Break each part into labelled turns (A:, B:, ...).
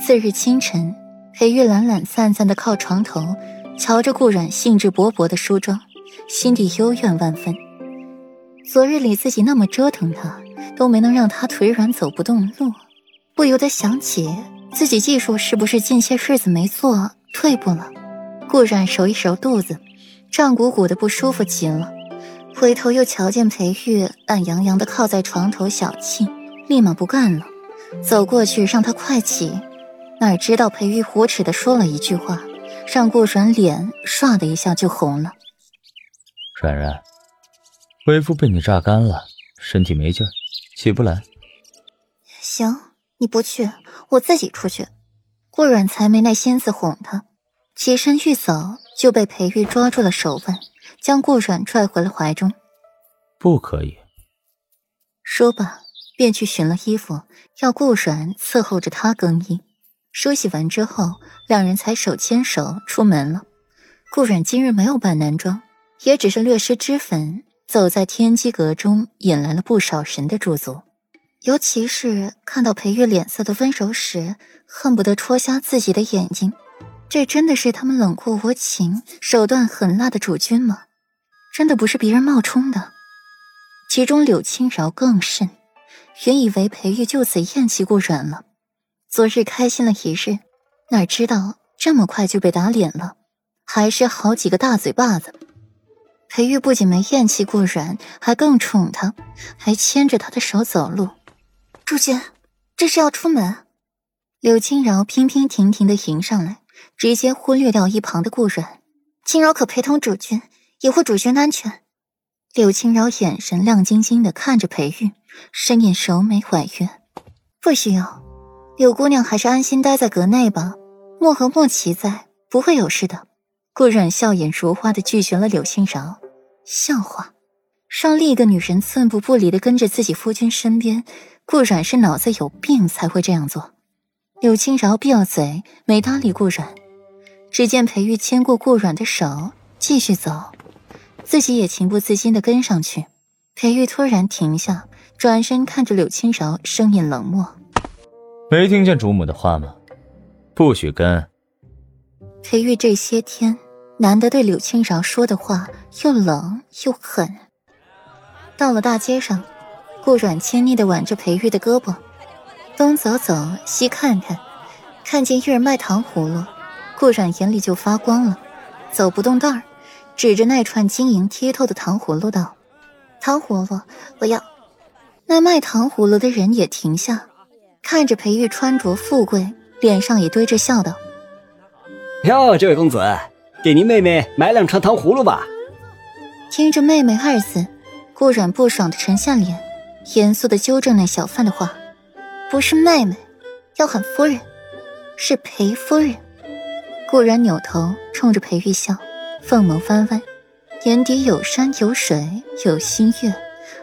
A: 次日清晨，裴玉懒懒散散的靠床头，瞧着顾阮兴致勃勃的梳妆，心底幽怨万分。昨日里自己那么折腾他，都没能让他腿软走不动路，不由得想起自己技术是不是近些日子没做退步了。顾阮揉一揉肚子，胀鼓鼓的不舒服极了。回头又瞧见裴玉懒洋洋的靠在床头小憩，立马不干了，走过去让他快起。哪知道裴玉胡齿的说了一句话，让顾阮脸唰的一下就红了。
B: 软软，为夫被你榨干了，身体没劲儿，起不来。
A: 行，你不去，我自己出去。顾阮才没耐心思哄他，起身欲走，就被裴玉抓住了手腕。将顾阮拽回了怀中，
B: 不可以。
A: 说罢，便去寻了衣服，要顾阮伺候着他更衣。梳洗完之后，两人才手牵手出门了。顾阮今日没有扮男装，也只是略施脂粉，走在天机阁中，引来了不少人的驻足。尤其是看到裴玉脸色的温柔时，恨不得戳瞎自己的眼睛。这真的是他们冷酷无情、手段狠辣的主君吗？真的不是别人冒充的。其中柳青饶更甚，原以为裴玉就此厌弃顾阮了，昨日开心了一日，哪知道这么快就被打脸了，还是好几个大嘴巴子。裴玉不仅没厌弃顾阮，还更宠他，还牵着他的手走路。主君，这是要出门？柳青饶娉娉婷婷的迎上来。直接忽略掉一旁的顾阮，青饶可陪同主君，也护主君的安全。柳青饶眼神亮晶晶的看着裴玉，深眼熟眉婉约：“不需要，柳姑娘还是安心待在阁内吧。莫和莫奇在，不会有事的。”顾阮笑眼如花的拒绝了柳青饶，笑话，让另一个女人寸步不离的跟着自己夫君身边，顾阮是脑子有病才会这样做。柳青饶闭了嘴，没搭理顾阮。只见裴玉牵过顾阮的手，继续走，自己也情不自禁的跟上去。裴玉突然停下，转身看着柳青饶，声音冷漠：“
B: 没听见主母的话吗？不许跟。”
A: 裴玉这些天难得对柳青饶说的话又冷又狠。到了大街上，顾阮亲昵的挽着裴玉的胳膊。东走走，西看看，看见玉儿卖糖葫芦，顾阮眼里就发光了，走不动道儿，指着那串晶莹剔透的糖葫芦道：“糖葫芦，我要。”那卖糖葫芦的人也停下，看着裴玉穿着富贵，脸上也堆着笑道：“
C: 哟，这位公子，给您妹妹买两串糖葫芦吧。”
A: 听着“妹妹”二字，顾阮不爽的沉下脸，严肃的纠正那小贩的话。不是妹妹，要喊夫人，是裴夫人。顾然扭头冲着裴玉笑，凤眸翻弯，眼底有山有水有新月，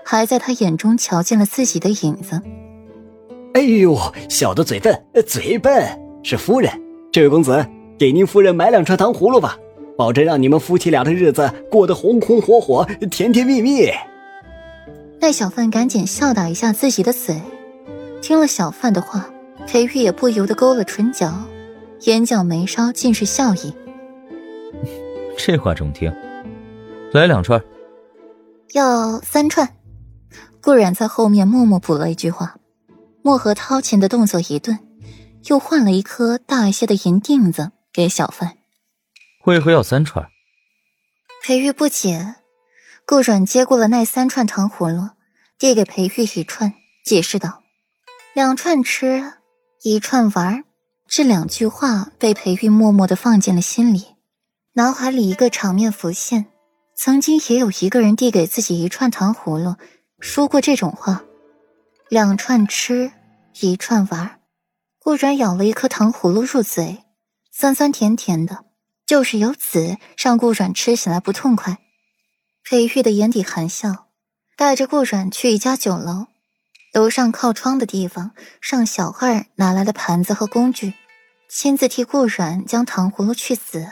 A: 还在他眼中瞧见了自己的影子。
C: 哎呦，小的嘴笨，嘴笨，是夫人。这位公子，给您夫人买两串糖葫芦吧，保证让你们夫妻俩的日子过得红红火火，甜甜蜜蜜。
A: 那小贩赶紧笑打一下自己的嘴。听了小贩的话，裴玉也不由得勾了唇角，眼角眉梢尽是笑意。
B: 这话中听，来两串。
A: 要三串。顾然在后面默默补了一句话。墨荷掏钱的动作一顿，又换了一颗大一些的银锭子给小贩。
B: 为何要三串？
A: 裴玉不解。顾阮接过了那三串糖葫芦，递给裴玉一串，解释道。两串吃，一串玩这两句话被裴玉默默的放进了心里，脑海里一个场面浮现：曾经也有一个人递给自己一串糖葫芦，说过这种话。两串吃，一串玩顾然咬了一颗糖葫芦入嘴，酸酸甜甜的，就是由此让顾阮吃起来不痛快。裴玉的眼底含笑，带着顾阮去一家酒楼。楼上靠窗的地方，让小二拿来了盘子和工具，亲自替顾阮将糖葫芦去籽。